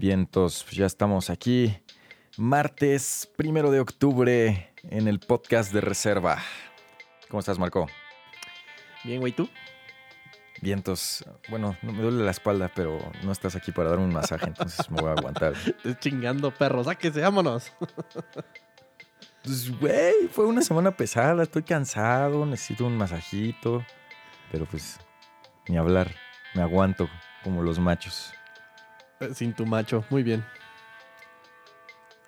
Vientos, pues ya estamos aquí. Martes primero de octubre en el podcast de reserva. ¿Cómo estás, Marco? Bien, güey, ¿tú? Vientos. Bueno, no me duele la espalda, pero no estás aquí para darme un masaje, entonces me voy a aguantar. Estoy chingando, perro. Sáquese, vámonos. Pues, güey, fue una semana pesada. Estoy cansado, necesito un masajito. Pero pues, ni hablar. Me aguanto como los machos. Sin tu macho. Muy bien.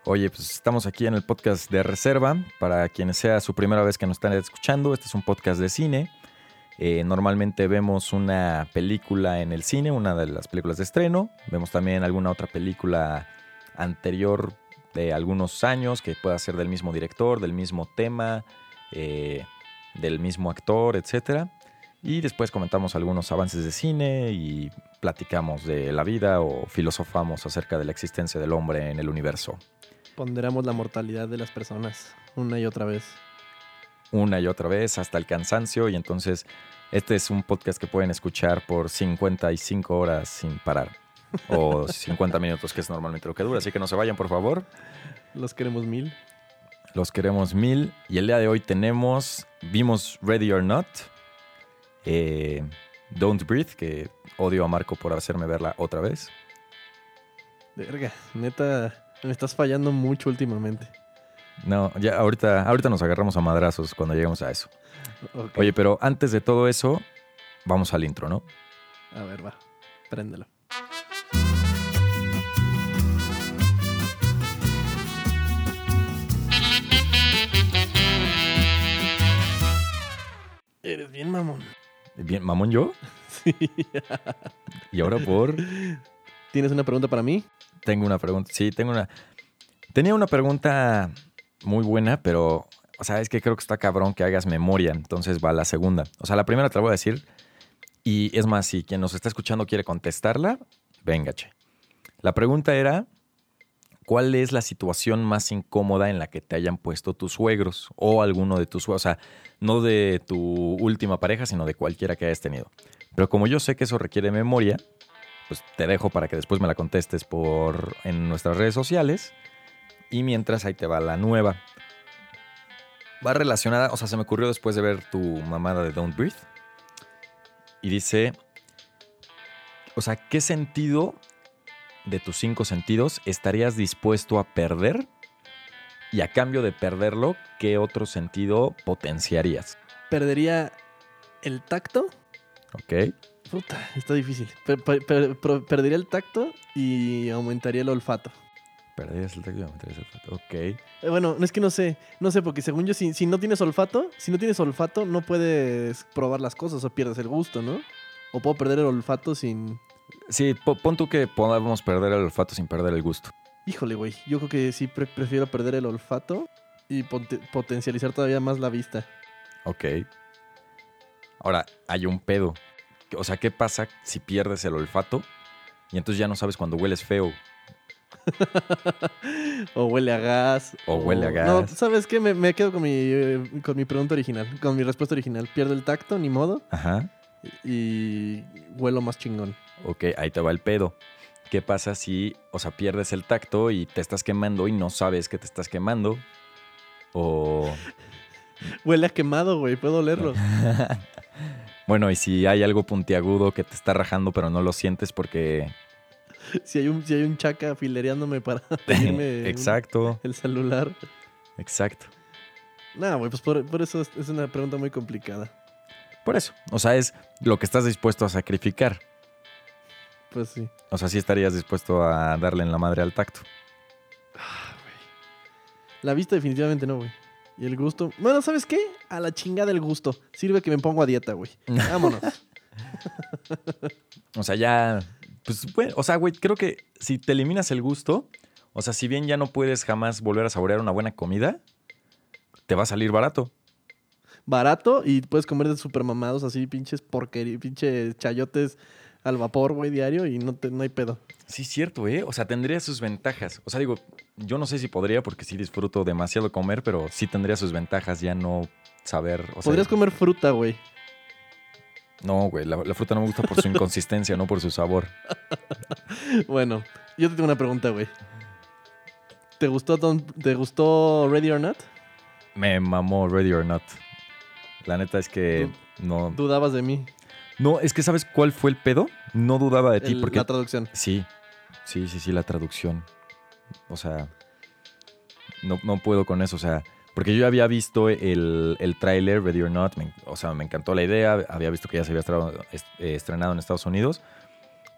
Oye, pues estamos aquí en el podcast de reserva. Para quienes sea su primera vez que nos están escuchando, este es un podcast de cine. Eh, normalmente vemos una película en el cine, una de las películas de estreno. Vemos también alguna otra película anterior de algunos años que pueda ser del mismo director, del mismo tema, eh, del mismo actor, etc. Y después comentamos algunos avances de cine y platicamos de la vida o filosofamos acerca de la existencia del hombre en el universo. Ponderamos la mortalidad de las personas una y otra vez. una y otra vez hasta el cansancio y entonces este es un podcast que pueden escuchar por 55 horas sin parar o 50 minutos que es normalmente lo que dura, así que no se vayan por favor, Los queremos mil. los queremos mil y el día de hoy tenemos, vimos Ready or Not, eh, Don't Breathe, que odio a Marco por hacerme verla otra vez, Verga, neta, me estás fallando mucho últimamente. no, ya ahorita, ahorita nos agarramos a madrazos cuando lleguemos a eso. Oye, pero antes de todo eso, vamos al intro, ¿no? A ver, va. Préndelo. Eres bien mamón. Bien, mamón yo, Sí. y ahora por... ¿Tienes una pregunta para mí? Tengo una pregunta. Sí, tengo una. Tenía una pregunta muy buena, pero, o sea, es que creo que está cabrón que hagas memoria. Entonces va la segunda. O sea, la primera te la voy a decir. Y es más, si quien nos está escuchando quiere contestarla, venga, che. La pregunta era: ¿Cuál es la situación más incómoda en la que te hayan puesto tus suegros o alguno de tus suegros? O sea, no de tu última pareja, sino de cualquiera que hayas tenido. Pero como yo sé que eso requiere memoria, pues te dejo para que después me la contestes por en nuestras redes sociales. Y mientras ahí te va la nueva. Va relacionada, o sea, se me ocurrió después de ver tu mamada de Don't Breathe. Y dice, o sea, ¿qué sentido de tus cinco sentidos estarías dispuesto a perder? Y a cambio de perderlo, ¿qué otro sentido potenciarías? ¿Perdería el tacto? ¿Ok? Puta, está difícil. Per- per- per- pro- perdería el tacto y aumentaría el olfato. Perderías el tacto y aumentarías el olfato. Ok. Eh, Bueno, es que no sé, no sé, porque según yo, si, si no tienes olfato, si no tienes olfato, no puedes probar las cosas o pierdes el gusto, ¿no? O puedo perder el olfato sin. Sí, po- pon tú que podamos perder el olfato sin perder el gusto. Híjole, güey. Yo creo que sí pre- prefiero perder el olfato y potencializar todavía más la vista. Ok. Ahora, hay un pedo. O sea, ¿qué pasa si pierdes el olfato y entonces ya no sabes cuando hueles feo? o huele a gas. O huele a No, gas. ¿sabes qué? Me, me quedo con mi, eh, con mi pregunta original, con mi respuesta original. Pierdo el tacto, ni modo, Ajá. y huelo más chingón. Ok, ahí te va el pedo. ¿Qué pasa si, o sea, pierdes el tacto y te estás quemando y no sabes que te estás quemando? O... Huele a quemado, güey. Puedo olerlo. bueno, y si hay algo puntiagudo que te está rajando pero no lo sientes porque... si, hay un, si hay un chaca filereándome para pedirme un- exacto, el celular. exacto. No, güey, pues por, por eso es, es una pregunta muy complicada. Por eso, o sea, es lo que estás dispuesto a sacrificar. Pues sí. O sea, sí estarías dispuesto a darle en la madre al tacto. La vista definitivamente no, güey. Y el gusto. Bueno, ¿sabes qué? A la chingada el gusto. Sirve que me pongo a dieta, güey. Vámonos. O sea, ya. Pues, bueno, o sea, güey, creo que si te eliminas el gusto, o sea, si bien ya no puedes jamás volver a saborear una buena comida, te va a salir barato. Barato y puedes comer de super mamados así, pinches porquerías, pinches chayotes al vapor, güey, diario y no, te, no hay pedo. Sí, cierto, ¿eh? O sea, tendría sus ventajas. O sea, digo, yo no sé si podría porque sí disfruto demasiado comer, pero sí tendría sus ventajas ya no saber. O sea, Podrías comer fruta, güey. No, güey, la, la fruta no me gusta por su inconsistencia, no por su sabor. Bueno, Yo te tengo una pregunta, güey. ¿Te gustó, Don- ¿Te gustó Ready or Not? Me mamó Ready or Not. La neta es que no. Dudabas de mí. No, es que ¿sabes cuál fue el pedo? No dudaba de ti el- porque. La traducción. Sí, sí, sí, sí, la traducción. O sea, no, no puedo con eso. O sea, porque yo ya había visto el, el tráiler, Ready or Not. me- o sea, me encantó la idea. Había visto que ya se había eh, estrenado en Estados Unidos.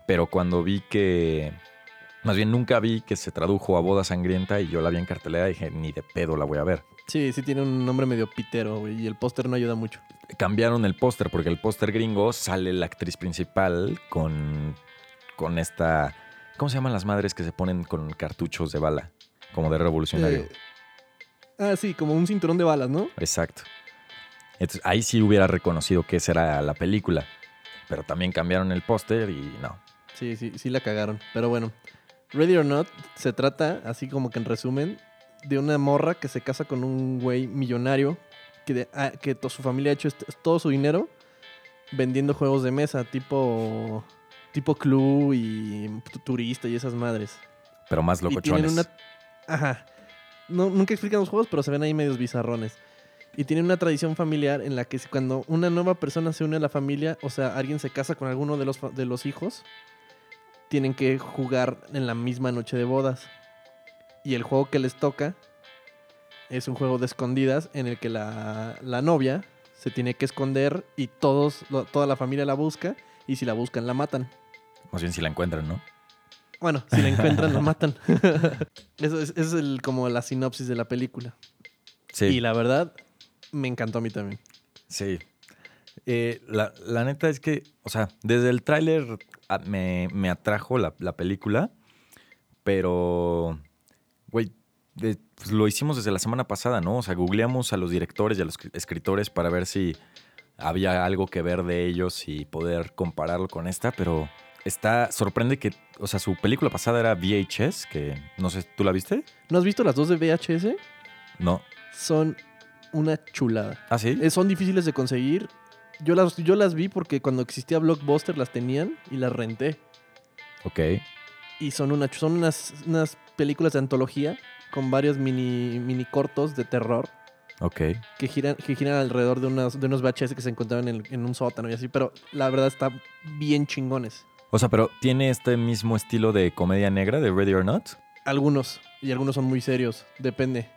Pero cuando vi que. Más bien, nunca vi que se tradujo a Boda Sangrienta y yo la vi en cartelera, dije, ni de pedo la voy a ver. Sí, sí tiene un nombre medio pitero, güey. Y el póster no ayuda mucho. cambiaron el póster porque el póster gringo sale la actriz principal con, con esta... ¿Cómo se llaman las madres que se ponen con cartuchos de bala? Como de revolucionario. Eh, ah, sí, como un cinturón de balas, ¿no? Exacto. Entonces ahí sí hubiera reconocido que esa era la película. Pero también cambiaron el póster y no. Sí, sí, sí la cagaron. Pero bueno, Ready or Not se trata, así como que en resumen, de una morra que se casa con un güey millonario que, de- ah, que to- su familia ha hecho todo su dinero vendiendo juegos de mesa, tipo, tipo club y tu- turista y esas madres. Pero más locochones. una... Ajá. No, nunca explican los juegos, pero se ven ahí medios bizarrones. Y tienen una tradición familiar en la que cuando una nueva persona se une a la familia, o sea, alguien se casa con alguno de los, de los hijos, tienen que jugar en la misma noche de bodas. Y el juego que les toca es un juego de escondidas en el que la, la novia se tiene que esconder y todos, lo- toda la familia la busca y si la buscan la matan. Más bien si la encuentran, ¿no? Bueno, si la encuentran, la matan. Eso es, es el, como la sinopsis de la película. Sí. Y la verdad, me encantó a mí también. Sí. Eh, la, la neta es que, o sea, desde el tráiler ah, me, me atrajo la, la película, pero, güey, de- pues lo hicimos desde la semana pasada, ¿no? O sea, googleamos a los directores y a los escri- escritores para ver si había algo que ver de ellos y poder compararlo con esta, pero está, sorprende que, o sea, su película pasada era VHS, que no sé, ¿tú la viste? ¿No has visto las dos de VHS? No. Son una chulada. ¿Ah, sí? Eh, son difíciles de conseguir. Yo las, yo las vi porque cuando existía Blockbuster las tenían y las renté. Ok. Y son, una, son unas, unas películas de antología con varios mini, mini cortos de terror Ok. que giran, que giran alrededor de unos, de unos VHS que se encontraban en, en un sótano y así. Pero la verdad está bien chingones. O sea, pero ¿tiene este mismo estilo de comedia negra de Ready or Not? Algunos, y algunos son muy serios, depende.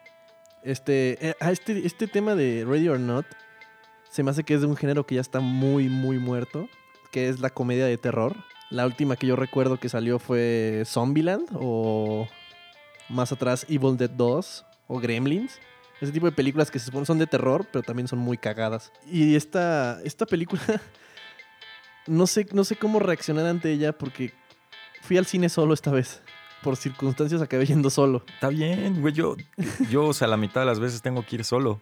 Este, eh, ah, este, este tema de Ready or Not se me hace que es de un género que ya está muy, muy muerto, que es la comedia de terror. La última que yo recuerdo que salió fue Zombieland o más atrás Evil Dead 2 o Gremlins. Ese tipo de películas que se supone son de terror, pero también son muy cagadas. Y esta, esta película, no sé, no sé cómo reaccionar ante ella porque fui al cine solo esta vez. Por circunstancias acabé yendo solo. Está bien, güey. Yo, yo, o sea, la mitad de las veces tengo que ir solo.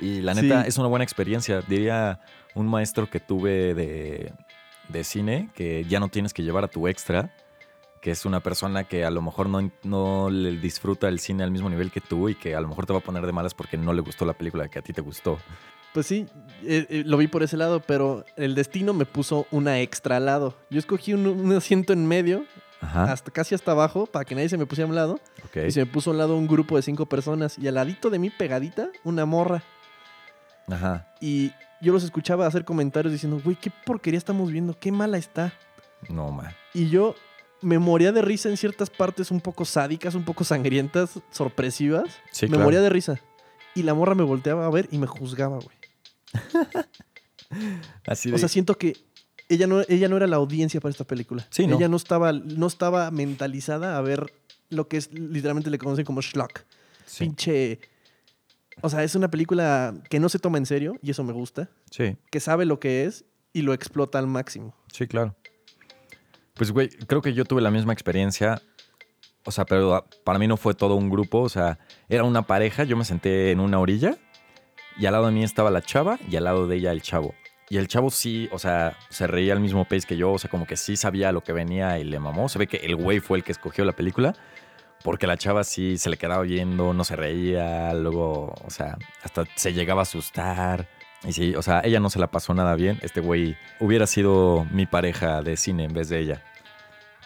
Y la neta Sí. es una buena experiencia. Diría un maestro que tuve de, de cine que ya no tienes que llevar a tu extra, que es una persona que a lo mejor no, no le disfruta el cine al mismo nivel que tú y que a lo mejor te va a poner de malas porque no le gustó la película que a ti te gustó. Pues sí, eh, eh, lo vi por ese lado, pero el destino me puso una extra al lado. Yo escogí un, un asiento en medio, Ajá. hasta casi hasta abajo, para que nadie se me pusiera a un lado. Ok. Y se me puso a un lado un grupo de cinco personas. Y al ladito de mí, pegadita, una morra. Ajá. Y yo los escuchaba hacer comentarios diciendo, güey, qué porquería estamos viendo, qué mala está. No, man. Y yo me moría de risa en ciertas partes un poco sádicas, un poco sangrientas, sorpresivas. Sí, me claro. moría de risa. Y la morra me volteaba a ver y me juzgaba, güey. Así de... O sea, siento que ella no, ella no era la audiencia para esta película. Sí, ¿no? Ella no estaba, no estaba mentalizada a ver lo que es, literalmente le conocen como schlock. sí, Pinche... O sea, es una película que no se toma en serio, y eso me gusta. sí. Que sabe lo que es y lo explota al máximo. Sí, claro. Pues, güey, creo que yo tuve la misma experiencia. O sea, pero para mí no fue todo un grupo. O sea, era una pareja. Yo me senté en una orilla y al lado de mí estaba la chava y al lado de ella el chavo. Y el chavo sí, o sea, se reía al mismo pace que yo. O sea, como que sí sabía lo que venía y le mamó. Se ve que el güey fue el que escogió la película. Porque la chava sí se le quedaba viendo, no se reía. Luego, o sea, hasta se llegaba a asustar. Y sí, o sea, ella no se la pasó nada bien. Este güey hubiera sido mi pareja de cine en vez de ella.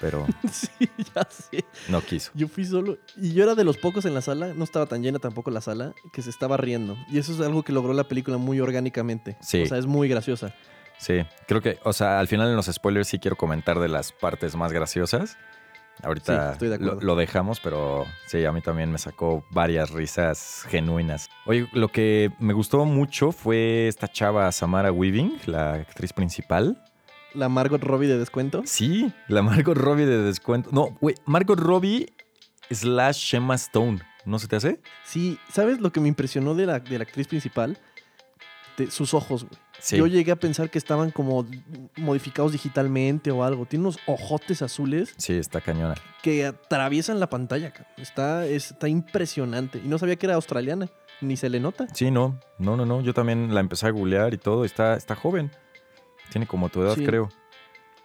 pero sí, ya sé. no quiso. Yo fui solo y yo era de los pocos en la sala, no estaba tan llena tampoco la sala, que se estaba riendo. Y eso es algo que logró la película muy orgánicamente. Sí. O sea, es muy graciosa. Sí, creo que, o sea, al final en los spoilers sí quiero comentar de las partes más graciosas. Ahorita Sí, estoy de lo, acuerdo. lo dejamos, pero sí, a mí también me sacó varias risas genuinas. Oye, lo que me gustó mucho fue esta chava Samara Weaving, la actriz principal. La Margot Robbie de descuento. Sí, la Margot Robbie de descuento. No, güey, Margot Robbie slash Shema Stone. ¿No se te hace? Sí, ¿sabes lo que me impresionó de la, de la actriz principal? De sus ojos, güey. Sí. Yo llegué a pensar que estaban como modificados digitalmente o algo. Tiene unos ojotes azules Sí, está cañona. que atraviesan la pantalla. Está, está impresionante. Y no sabía que era australiana. Ni se le nota. Sí, no, no, no, no. Yo también la empecé a googlear y todo. Está, está joven. Tiene como tu edad, Sí. creo.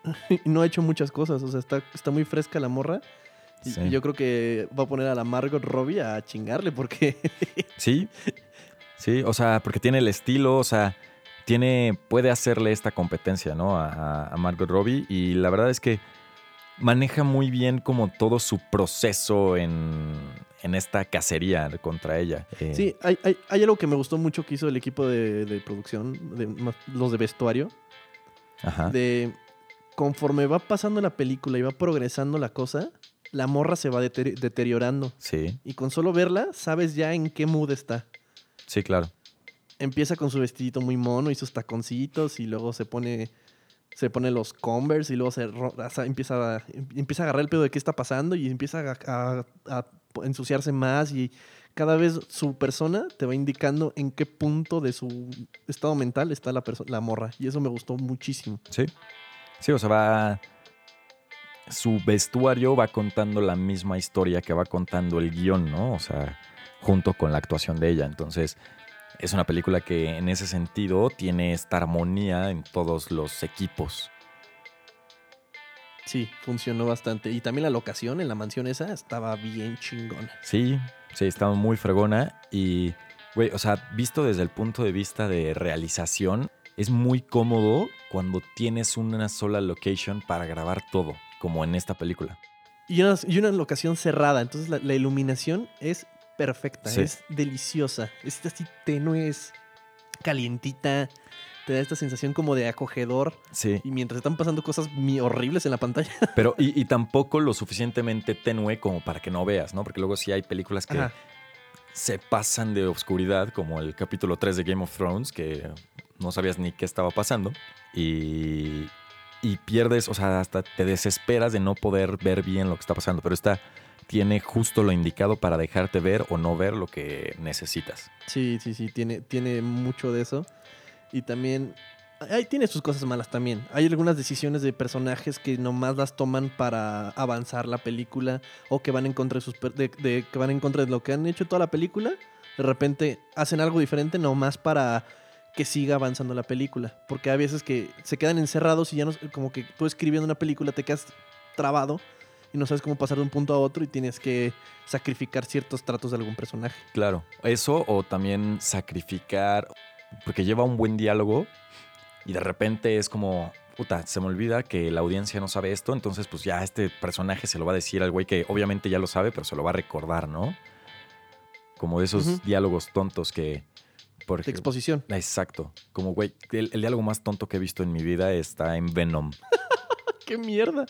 Y no ha hecho muchas cosas. O sea, está, está muy fresca la morra. Y, Sí. y yo creo que va a poner a la Margot Robbie a chingarle porque Sí, sí, o sea, porque tiene el estilo, o sea, tiene, puede hacerle esta competencia, ¿no? A, a Margot Robbie y la verdad es que maneja muy bien como todo su proceso en, en esta cacería contra ella. Eh, Sí, hay, hay- hay algo que me gustó mucho que hizo el equipo de, de producción, de, los de vestuario, Ajá. de conforme va pasando la película y va progresando la cosa, la morra se va deteri- deteriorando. Sí, Y con solo verla, sabes ya en qué mood está. sí, claro. Empieza con su vestidito muy mono y sus taconcitos y luego se pone se pone los Converse y luego se empieza, a, empieza a agarrar el pedo de qué está pasando y empieza a, ensuciarse más y cada vez su persona te va indicando en qué punto de su estado mental está la, la morra. Y eso me gustó muchísimo. Sí. Sí, o sea, va. Su vestuario va contando la misma historia que va contando el guion, ¿no? O sea, junto con la actuación de ella. Entonces, es una película que en ese sentido tiene esta armonía en todos los equipos. Sí, funcionó bastante. Y también la locación en la mansión esa estaba bien chingona. Sí, sí, está muy fregona. Y, güey, o sea, visto desde el punto de vista de realización, es muy cómodo cuando tienes una sola location para grabar todo, como en esta película. Y una, y una locación cerrada. Entonces la, la iluminación es perfecta, Sí. es deliciosa. Es así tenue, es calientita. Te da esta sensación como de acogedor. Sí. Y mientras están pasando cosas horribles en la pantalla. Pero, y, y tampoco lo suficientemente tenue como para que no veas, ¿no? Porque luego sí hay películas que Ajá. se pasan de oscuridad, como el capítulo 3 de Game of Thrones, que no sabías ni qué estaba pasando. Y, y pierdes, o sea, hasta te desesperas de no poder ver bien lo que está pasando. Pero esta tiene justo lo indicado para dejarte ver o no ver lo que necesitas. Sí, sí, sí, tiene, tiene mucho de eso. Y también. Ahí tiene sus cosas malas también. Hay algunas decisiones de personajes que nomás las toman para avanzar la película o que van en contra de sus de- que van en contra de lo que han hecho toda la película. De repente hacen algo diferente nomás para que siga avanzando la película. Porque hay veces que se quedan encerrados y ya no como que tú escribiendo una película te quedas trabado y no sabes cómo pasar de un punto a otro y tienes que sacrificar ciertos tratos de algún personaje. Claro, eso o también sacrificar, porque lleva un buen diálogo y de repente es como, puta, se me olvida que la audiencia no sabe esto, entonces pues ya este personaje se lo va a decir al güey que obviamente ya lo sabe, pero se lo va a recordar, ¿no? Como de esos diálogos tontos que... Por De exposición. Exacto, como güey, el, el diálogo más tonto que he visto en mi vida está en Venom. ¡Qué mierda!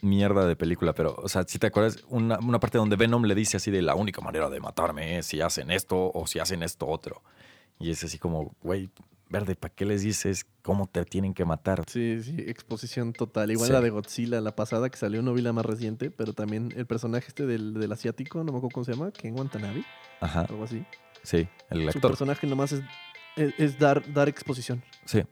Mierda de película, pero, o sea, si te acuerdas, una, una parte donde Venom le dice así de la única manera de matarme es si hacen esto o si hacen esto otro. Y es así como, güey, verde, ¿para qué les dices cómo te tienen que matar? Sí, sí, exposición total. Igual Sí. la de Godzilla, la pasada que salió, no vi la más reciente, pero también el personaje este del, del asiático, no me acuerdo cómo se llama, Ken Watanabe, Ajá, algo así. sí, el Su actor. personaje nomás es, es, es dar, dar exposición. Sí,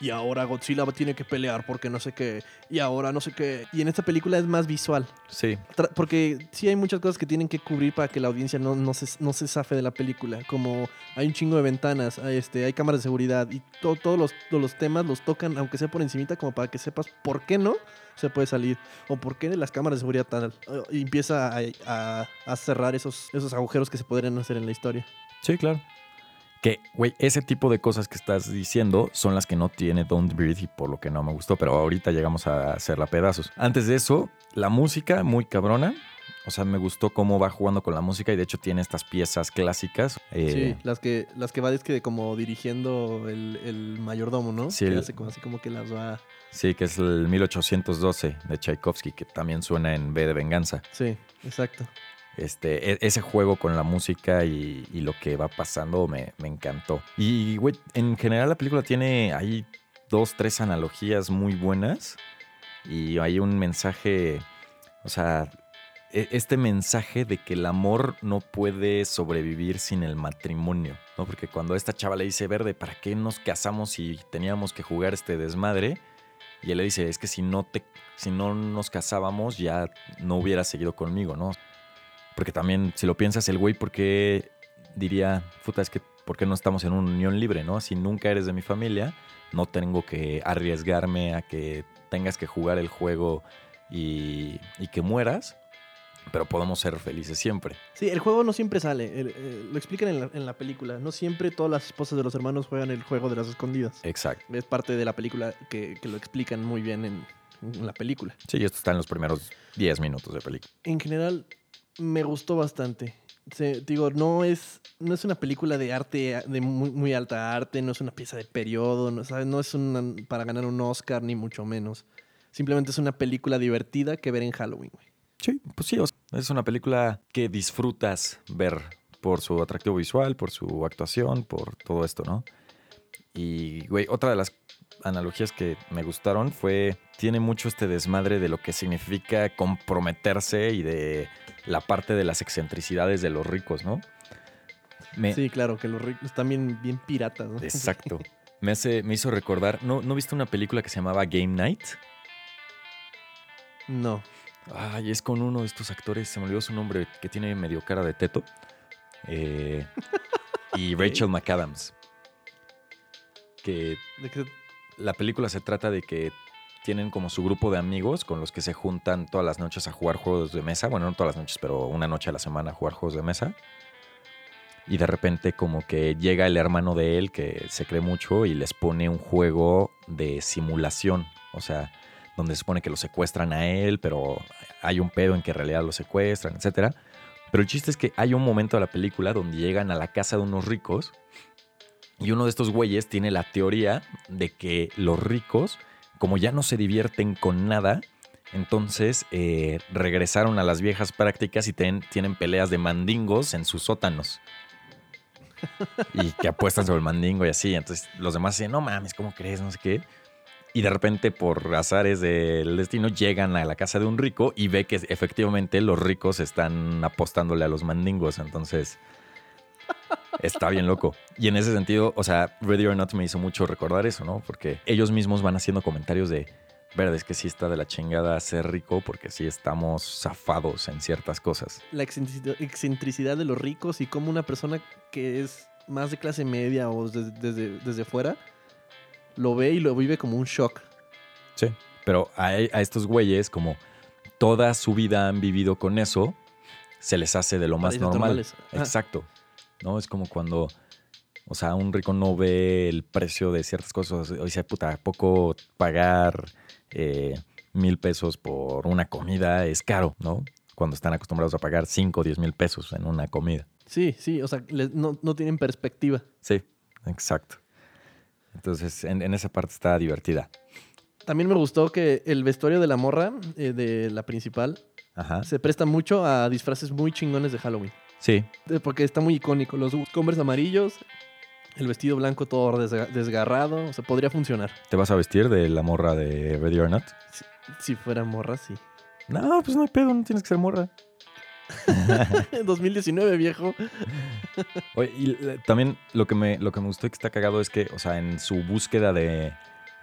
Y ahora Godzilla tiene que pelear porque no sé qué. Y ahora no sé qué. Y en esta película es más visual. sí, Tra- Porque sí hay muchas cosas que tienen que cubrir para que la audiencia no, no, se, no se zafe de la película. Como hay un chingo de ventanas, hay, este, hay cámaras de seguridad y to- todos, los, todos los temas los tocan, aunque sea por encimita, como para que sepas por qué no se puede salir. O por qué las cámaras de seguridad tal. empieza a, a- a cerrar esos, esos agujeros que se podrían hacer en la historia. sí, claro. Que, güey, ese tipo de cosas que estás diciendo son las que no tiene Don't Breathe y por lo que no me gustó, pero ahorita llegamos a hacerla pedazos. Antes de eso, la música muy cabrona. O sea, me gustó cómo va jugando con la música y de hecho tiene estas piezas clásicas. eh, Sí, las que, las que va es que como dirigiendo el, el mayordomo, ¿no? Sí, Que el- hace como así como que las va. Sí, que es el 1812 de Tchaikovsky, que también suena en B de Venganza. Sí, exacto. Este, e- ese juego con la música y, lo que va pasando me, encantó. Y, güey, en general la película tiene ahí dos, tres analogías muy buenas. Y hay un mensaje, o sea, e- este mensaje de que el amor no puede sobrevivir sin el matrimonio, ¿no? Porque cuando esta chava le dice, Verde, ¿para qué nos casamos si teníamos que jugar este desmadre? Y él le dice, es que si no, te, si no nos casábamos ya no hubieras seguido conmigo, ¿no? Porque también, si lo piensas, el güey, ¿por qué diría, puta, es que, ¿por qué no estamos en una unión libre, no? Si nunca eres de mi familia, no tengo que arriesgarme a que tengas que jugar el juego y, y que mueras, pero podemos ser felices siempre. Sí, el juego no siempre sale. el- eh, lo explican en la, en la película. No siempre todas las esposas de los hermanos juegan el juego de las escondidas. Exacto. Es parte de la película que, que lo explican muy bien en, en la película. Sí, esto está en los primeros 10 minutos de película. En general, me gustó bastante. Digo, no es, no es una película de arte, de muy, alta arte, no es una pieza de periodo, no, ¿sabes? no es una, para ganar un Oscar, ni mucho menos. Simplemente es una película divertida que ver en Halloween, güey. Sí, pues sí, es una película que disfrutas ver por su atractivo visual, por su actuación, por todo esto, ¿no? Y, güey, otra de las analogías que me gustaron fue, tiene mucho este desmadre de lo que significa comprometerse y de la parte de las excentricidades de los ricos, ¿no? Me, Sí, claro, que los ricos están bien, bien piratas, ¿no? Exacto. Me, hace, me hizo recordar, ¿no, ¿no viste una película que se llamaba Game Night? No. Ay, es con uno de estos actores, se me olvidó su nombre, que tiene medio cara de teto. Eh, y Rachel McAdams. Que ¿De qué- la película se trata de que tienen como su grupo de amigos con los que se juntan todas las noches a jugar juegos de mesa. Bueno, no todas las noches, pero una noche a la semana a jugar juegos de mesa. Y de repente como que llega el hermano de él que se cree mucho y les pone un juego de simulación. O sea, donde se supone que lo secuestran a él, pero hay un pedo en que en realidad lo secuestran, etc. Pero el chiste es que hay un momento de la película donde llegan a la casa de unos ricos y uno de estos güeyes tiene la teoría de que los ricos, como ya no se divierten con nada, entonces eh, regresaron a las viejas prácticas y tienen peleas de mandingos en sus sótanos. Y que apuestan sobre el mandingo y así. Entonces los demás dicen, no mames, ¿cómo crees? No sé qué. Y de repente, por azares del destino, llegan a la casa de un rico y ve que efectivamente los ricos están apostándole a los mandingos. Entonces, está bien loco. Y en ese sentido, o sea, Ready or Not me hizo mucho recordar eso, ¿no? Porque ellos mismos van haciendo comentarios de, verdad, es que sí está de la chingada ser rico porque sí estamos zafados en ciertas cosas. La excentricidad, de los ricos y cómo una persona que es más de clase media o desde, desde, desde fuera lo ve y lo vive como un shock. Sí. Pero a, a estos güeyes, como toda su vida han vivido con eso, se les hace de lo más normal. normales. Exacto. ¿No? Es como cuando, o sea, un rico no ve el precio de ciertas cosas. O dice, puta, ¿a poco pagar eh, mil pesos por una comida es caro, ¿no? Cuando están acostumbrados a pagar 5 o 10 mil pesos en una comida. Sí, sí, o sea, les- no, no tienen perspectiva. Sí, exacto. Entonces, en, en esa parte está divertida. También me gustó que el vestuario de la morra, eh, de la principal, Ajá. se presta mucho a disfraces muy chingones de Halloween. Sí, Porque está muy icónico. Los Converse amarillos, el vestido blanco todo desga- desgarrado. O sea, podría funcionar. ¿te vas a vestir de la morra de Ready or Not? Si, si fuera morra, sí. No, pues no hay pedo, no tienes que ser morra. 2019, viejo. Oye, y también lo que, me, lo que me gustó y que está cagado es que, o sea, en su búsqueda de,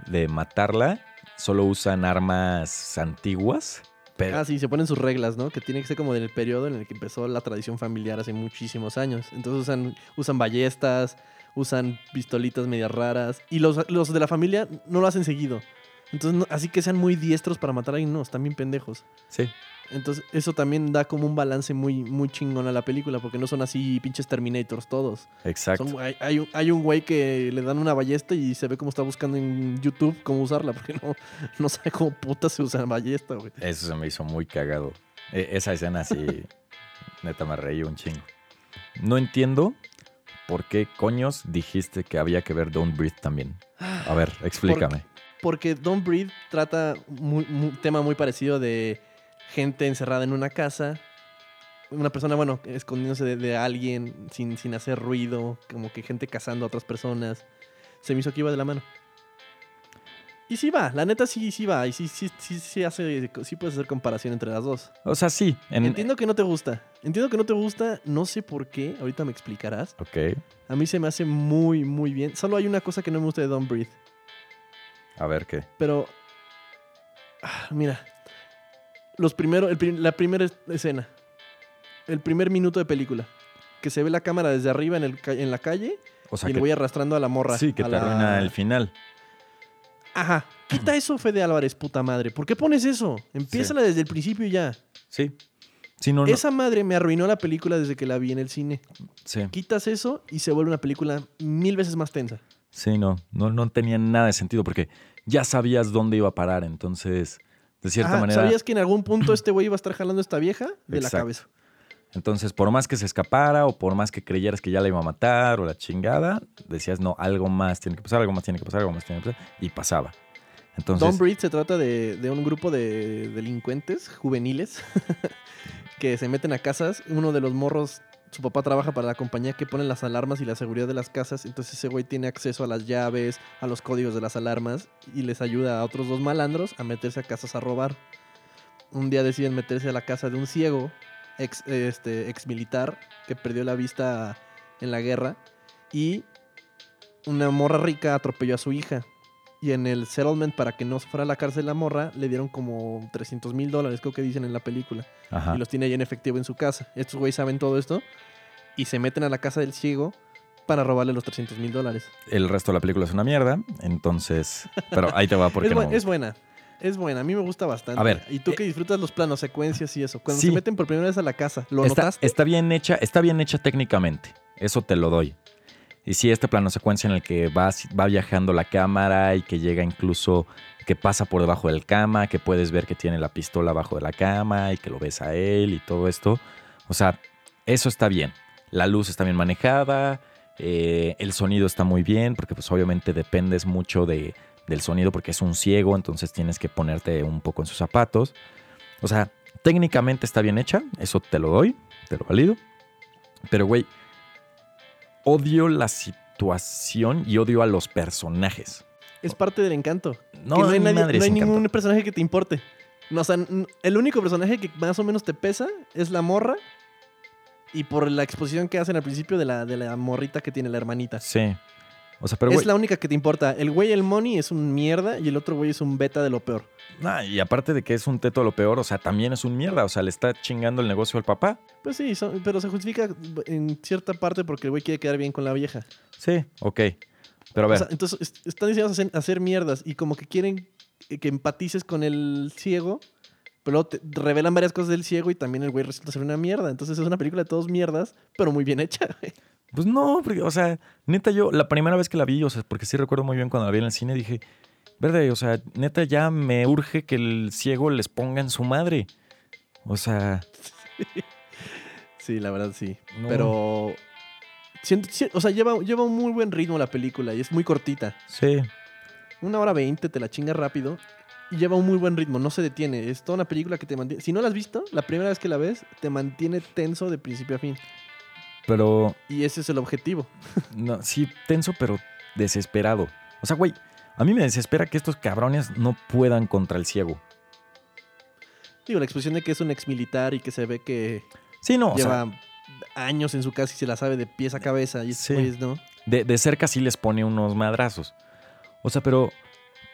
de matarla, solo usan armas antiguas. Pero, Ah, sí, se ponen sus reglas, ¿no? Que tiene que ser como del periodo en el que empezó la tradición familiar hace muchísimos años. Entonces usan, usan ballestas, usan pistolitas medias raras. Y los, los de la familia no lo hacen seguido. Entonces, no- así que sean muy diestros para matar a alguien, no, están bien pendejos. Sí. Entonces, eso también da como un balance muy, muy chingón a la película, porque no son así pinches Terminators todos. Exacto. Son- hay, hay un- hay un güey que le dan una ballesta y se ve cómo está buscando en YouTube cómo usarla, porque no, no sabe cómo puta se usa ballesta, güey. Eso se me hizo muy cagado. E- esa escena sí, neta me reí un chingo. No entiendo por qué coños dijiste que había que ver Don't Breathe también. A ver, explícame. Porque Don't Breathe trata un tema muy parecido de gente encerrada en una casa. Una persona, bueno, escondiéndose de, de alguien sin, sin hacer ruido. Como que gente cazando a otras personas. Se me hizo que iba de la mano. Y sí va, la neta sí, sí va. Y sí, sí, sí, sí hace, sí puedes hacer comparación entre las dos. O sea, sí. en- Entiendo que no te gusta. Entiendo que no te gusta. No sé por qué. Ahorita me explicarás. Ok. A mí se me hace muy, muy bien. Solo hay una cosa que no me gusta de Don't Breathe. A ver qué. Pero. ah, mira. Los primeros. el la primera es- escena. El primer minuto de película. Que se ve la cámara desde arriba en, el en la calle. O sea, y que, le voy arrastrando a la morra. sí, que a te la- arruina el final. Ajá. Quita eso, Fede Álvarez, puta madre. ¿Por qué pones eso? Empiézala desde el principio y ya. Sí. Sí, no, no. Esa madre me arruinó la película desde que la vi en el cine. Sí. Quitas eso y se vuelve una película mil veces más tensa. Sí, no, no, no tenía nada de sentido porque ya sabías dónde iba a parar, entonces, de cierta Ajá, manera, ¿Sabías que en algún punto este güey iba a estar jalando a esta vieja de la cabeza? entonces por más que se escapara o por más que creyeras que ya la iba a matar o la chingada, decías, no, algo más tiene que pasar, algo más tiene que pasar, algo más tiene que pasar, y pasaba. Entonces, Don't Breathe se trata de, de un grupo de delincuentes juveniles que se meten a casas. Uno de los morros, su papá trabaja para la compañía que pone las alarmas y la seguridad de las casas. Entonces ese güey tiene acceso a las llaves, a los códigos de las alarmas y les ayuda a otros dos malandros a meterse a casas a robar. Un día deciden meterse a la casa de un ciego, ex, este, ex militar, que perdió la vista en la guerra. Y una morra rica atropelló a su hija. Y en el settlement, para que no se fuera a la cárcel la morra, le dieron como 300 mil dólares, creo que dicen en la película. ajá, Y los tiene ahí en efectivo en su casa. Estos güeyes saben todo esto y se meten a la casa del ciego para robarle los 300 mil dólares. el resto de la película es una mierda, entonces, pero ahí te va porque Es, no. es buena. Es buena, a mí me gusta bastante. A ver, Y tú eh, que disfrutas los planos, secuencias y eso. Cuando sí. se meten por primera vez a la casa, ¿lo está, notaste? está bien hecha, está bien hecha técnicamente, eso te lo doy. Y sí, este plano secuencia en el que va, va viajando la cámara y que llega incluso, que pasa por debajo del cama, que puedes ver que tiene la pistola abajo de la cama y que lo ves a él y todo esto. O sea, eso está bien. La luz está bien manejada, eh, el sonido está muy bien, porque pues obviamente dependes mucho de, del sonido porque es un ciego, entonces tienes que ponerte un poco en sus zapatos. O sea, técnicamente está bien hecha, eso te lo doy, te lo valido. Pero, güey, odio la situación y odio a los personajes. Es parte del encanto. No, que no hay, nadie- no hay encanto. ningún personaje que te importe. No, o sea, el único personaje que más o menos te pesa es la morra. Y por la exposición que hacen al principio de la, de la morrita que tiene la hermanita. Sí. O sea, pero, es güey, la única que te importa. El güey, el money, es un mierda y el otro güey es un beta de lo peor. nah, y aparte de que es un teto a lo peor, o sea, también es un mierda. O sea, le está chingando el negocio al papá. Pues sí, son- pero se justifica en cierta parte porque el güey quiere quedar bien con la vieja. Sí, ok. Pero a O ver, sea, entonces est- están diseñados a hacer, mierdas y como que quieren que que empatices con el ciego, pero luego te revelan varias cosas del ciego y también el güey resulta ser una mierda. Entonces es una película de todos mierdas, pero muy bien hecha. güey. Pues no, porque, o sea, neta, yo la primera vez que la vi, o sea, porque sí recuerdo muy bien cuando la vi en el cine, dije, verde, o sea, neta, ya me urge que el ciego les ponga en su madre. O sea, Sí, la verdad sí. No. Pero. siento- o sea, lleva, lleva un muy buen ritmo la película y es muy cortita. sí. Una hora veinte, te la chingas rápido. Y lleva un muy buen ritmo, no se detiene. Es toda una película que te mantiene. Si no la has visto, la primera vez que la ves, te mantiene tenso de principio a fin. Pero Y ese es el objetivo. No, sí, tenso, pero desesperado. O sea, güey, a mí me desespera que estos cabrones no puedan contra el ciego. Digo, la exposición de que es un ex militar y que se ve que Sí, no, o sea, lleva años en su casa y se la sabe de pies a cabeza. Y Sí. güeyes, ¿no? de, de cerca sí les pone unos madrazos. O sea, pero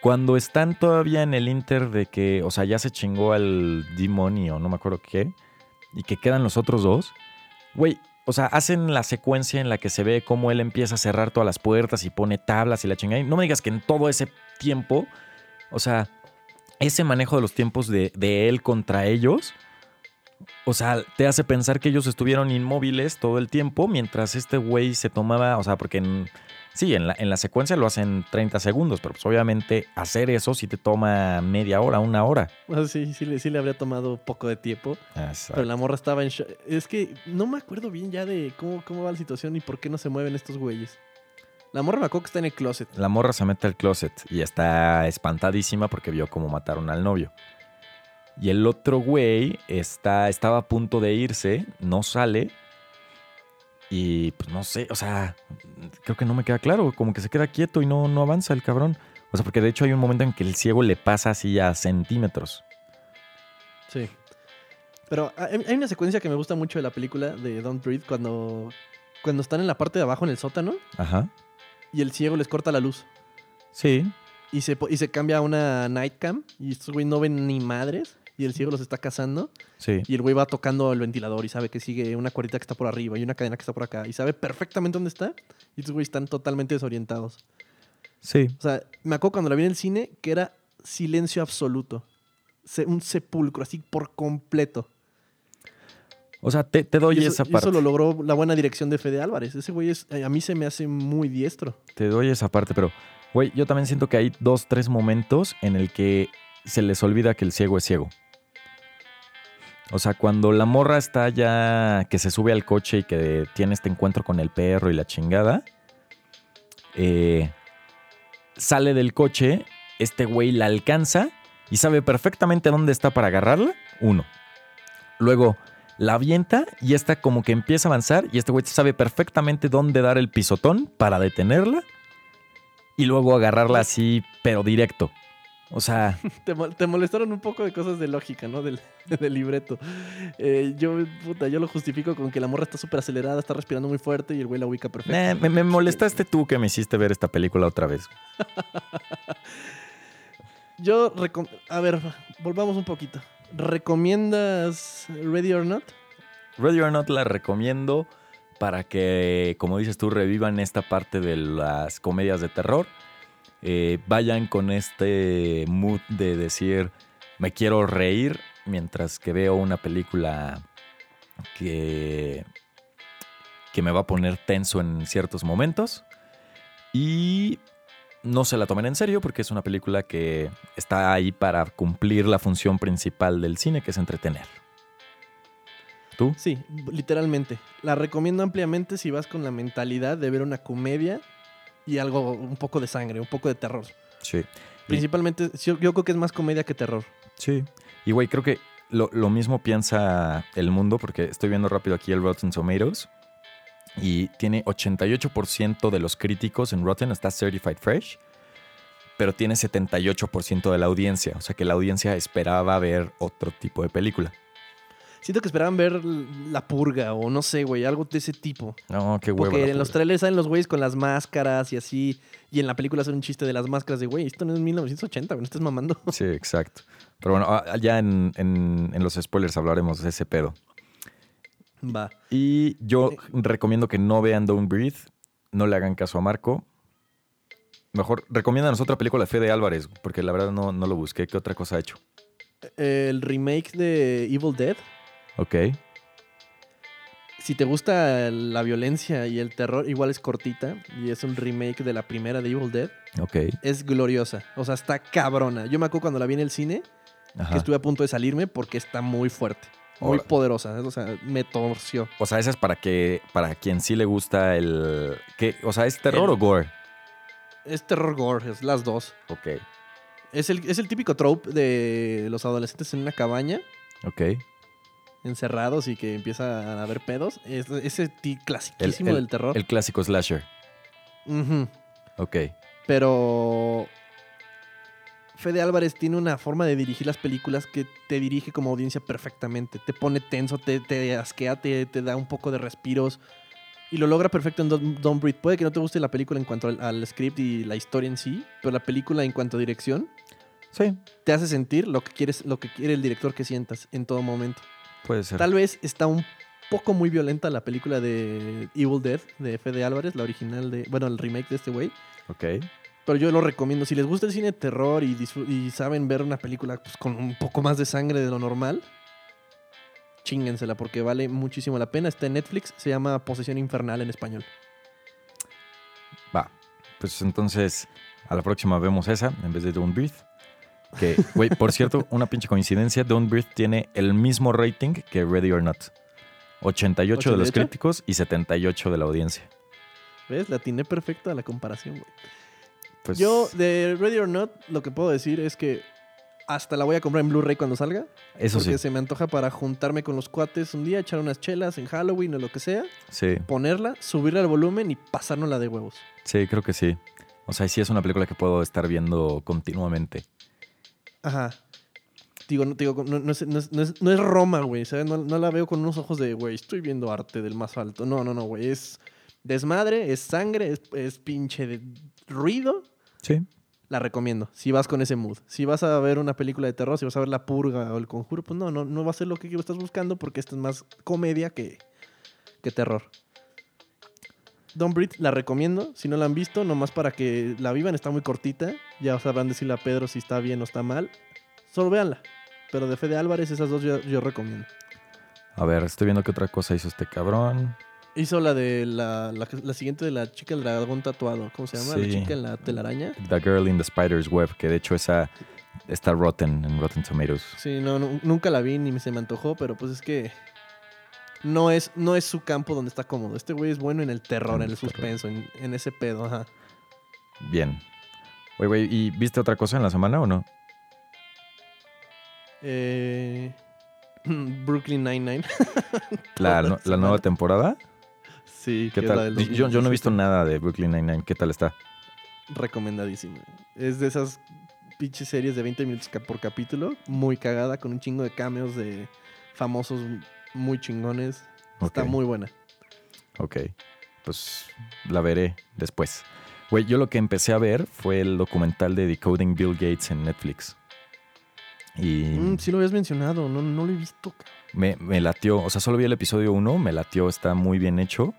cuando están todavía en el inter de que, o sea, ya se chingó al demonio, no me acuerdo qué, y que quedan los otros dos, güey, o sea, hacen la secuencia en la que se ve cómo él empieza a cerrar todas las puertas y pone tablas y la chingada. No me digas que en todo ese tiempo O sea, ese manejo de los tiempos de, de él contra ellos, o sea, te hace pensar que ellos estuvieron inmóviles todo el tiempo mientras este güey se tomaba, o sea, porque en, sí, en la, en la secuencia lo hacen 30 segundos, pero pues obviamente hacer eso sí te toma media hora, una hora. Ah, sí, sí, le- sí le habría tomado poco de tiempo. Pero la morra estaba en shock. Es que no me acuerdo bien ya de cómo, cómo va la situación y por qué no se mueven estos güeyes. La morra me acuerdo que está en el closet. La morra se mete al closet y está espantadísima porque vio cómo mataron al novio. Y el otro güey está, estaba a punto de irse, no sale. Y pues no sé, o sea, creo que no me queda claro, como que se queda quieto y no, no avanza el cabrón. O sea, porque de hecho hay un momento en que el ciego le pasa así a centímetros. Sí. Pero hay, una secuencia que me gusta mucho de la película de Don't Breathe cuando, cuando están en la parte de abajo en el sótano Ajá. y el ciego les corta la luz. Sí, Y se, y se cambia a una nightcam y estos güey no ven ni madres y el ciego los está cazando sí. y el güey va tocando el ventilador y sabe que sigue una cuerdita que está por arriba y una cadena que está por acá y sabe perfectamente dónde está y estos güeyes están totalmente desorientados. Sí. O sea, me acuerdo cuando la vi en el cine que era silencio absoluto. Un sepulcro así por completo. O sea, te, te doy eso, esa parte. eso lo logró la buena dirección de Fede Álvarez. Ese güey es, a mí se me hace muy diestro. Te doy esa parte, pero, güey, yo también siento que hay dos, tres momentos en el que se les olvida que el ciego es ciego. O sea, cuando la morra está ya, que se sube al coche y que tiene este encuentro con el perro y la chingada, eh, sale del coche, este güey la alcanza y sabe perfectamente dónde está para agarrarla, uno. Luego la avienta y esta como que empieza a avanzar y este güey sabe perfectamente dónde dar el pisotón para detenerla y luego agarrarla así, pero directo. O sea, Te, mol- te molestaron un poco de cosas de lógica, ¿no? Del, del libreto. Eh, yo, puta, yo lo justifico con que la morra está súper acelerada, está respirando muy fuerte y el güey la ubica perfecto. me, me molestaste tú que me hiciste ver esta película otra vez. Yo, a ver, volvamos un poquito. ¿Recomiendas Ready or Not? Ready or Not la recomiendo para que, como dices tú, revivan esta parte de las comedias de terror. Eh, vayan con este mood de decir, me quiero reír mientras que veo una película que, que me va a poner tenso en ciertos momentos. Y no se la tomen en serio porque es una película que está ahí para cumplir la función principal del cine, que es entretener. ¿Tú? Sí, literalmente. La recomiendo ampliamente si vas con la mentalidad de ver una comedia y algo, un poco de sangre, un poco de terror. Sí. Y- Principalmente, yo, yo creo que es más comedia que terror. Sí. Y güey, creo que lo, lo mismo piensa el mundo, porque estoy viendo rápido aquí el Rotten Tomatoes. Y tiene 88% de los críticos en Rotten, está certified fresh, pero tiene 78% de la audiencia. O sea que la audiencia esperaba ver otro tipo de película. Siento que esperaban ver La Purga o no sé, güey, algo de ese tipo. No, qué huevo. Porque en los trailers salen los güeyes con las máscaras y así. Y en la película hacen un chiste de las máscaras de, güey, esto no es 1980, güey, no estás mamando. Sí, exacto. Pero bueno, ah, ya en, en- en los spoilers hablaremos de ese pedo. Va. Y yo recomiendo que no vean Don't Breathe, no le hagan caso a Marco. Mejor, recomiéndanos otra película de Fede Álvarez, porque la verdad no, no lo busqué. ¿Qué otra cosa ha hecho? El remake de Evil Dead. Ok, Si te gusta la violencia y el terror, igual es cortita. Y es un remake de la primera de Evil Dead. ok. Es gloriosa. O sea, está cabrona. Yo me acuerdo cuando la vi en el cine, que estuve a punto de salirme porque está muy fuerte. Muy poderosa. O sea, me torció. O sea, esa es para que para quien sí le gusta el... ¿qué? O sea, ¿es terror El- o gore? Es terror gore, es las dos. Ok, Es el, es el típico trope de los adolescentes en una cabaña, ok. Encerrados y que empieza a haber pedos. Es, ese El, clasiquísimo el- del terror. el clásico slasher. Ujú. Ok. Pero Fede Álvarez tiene una forma de dirigir las películas que te dirige como audiencia perfectamente. Te pone tenso, te, te asquea, te, te da un poco de respiros. Y lo logra perfecto en Don't, Don't Breathe. Puede que no te guste la película en cuanto al, al script y la historia en sí, pero la película en cuanto a dirección Sí, te hace sentir lo que quieres, lo que quiere el director que sientas en todo momento. Puede ser. Tal vez está un poco muy violenta la película de Evil Dead de Fede Álvarez, la original de, bueno, el remake de este güey. Ok. Pero yo lo recomiendo. Si les gusta el cine de terror y, y saben ver una película pues, con un poco más de sangre de lo normal, chíngensela porque vale muchísimo la pena. Está en Netflix, se llama Posesión Infernal en español. Va. Pues entonces, a la próxima vemos esa en vez de Don't Breathe. Que, güey, por cierto, una pinche coincidencia. Don't Breathe tiene el mismo rating que Ready or Not. 88 de los ¿88? críticos y 78 de la audiencia. ¿Ves? La tiene perfecta la comparación, güey. Pues, Yo, de Ready or Not, lo que puedo decir es que hasta la voy a comprar en Blu-ray cuando salga. eso porque sí. se me antoja para juntarme con los cuates un día, echar unas chelas en Halloween o lo que sea, Sí, ponerla, subirle al volumen y pasárnosla de huevos. sí, creo que sí. O sea, sí es una película que puedo estar viendo continuamente. Ajá. Digo, no, digo, no, no es, no es- no es- no es Roma, güey. ¿sabes? No, no la veo con unos ojos de, güey, estoy viendo arte del más alto. No, no, no, güey. Es desmadre, es sangre, es, es pinche de ruido. Sí. La recomiendo. Si vas con ese mood. Si vas a ver una película de terror, si vas a ver La Purga o El Conjuro, pues no, no, no va a ser lo que estás buscando porque esta es más comedia que, que terror. Don't Breathe la recomiendo. Si no la han visto, nomás para que la vivan, está muy cortita. Ya sabrán decirle a Pedro si está bien o está mal. Solo véanla. Pero de Fede Álvarez, esas dos yo, yo recomiendo. A ver, estoy viendo qué otra cosa hizo este cabrón. Hizo la de la, la, la siguiente de la chica del dragón tatuado. ¿Cómo se llama? La chica en la telaraña. The Girl in the Spider's Web, que de hecho esa está rotten en Rotten Tomatoes. Sí, no, nu- nunca la vi ni se me antojó, pero pues es que no es, no es su campo donde está cómodo. Este güey es bueno en el terror, En en el suspenso, en, en ese pedo, ajá. Bien. Güey, güey, ¿y viste otra cosa en la semana o no? Eh, Brooklyn Nine-Nine. La, no- la nueva temporada. Sí, ¿Qué tal? Yo, yo no he visto 2017. nada de Brooklyn Nine-Nine. ¿Qué tal está? Recomendadísima. Es de esas pinches series de 20 minutos por capítulo, muy cagada, con un chingo de cameos de famosos muy chingones. Está muy buena. Ok. Pues la veré después. Güey, yo lo que empecé a ver fue el documental de Decoding Bill Gates en Netflix. Y Mm, sí lo habías mencionado, no, no lo he visto. me, me latió. O sea, solo vi el episodio 1, me latió, está muy bien hecho.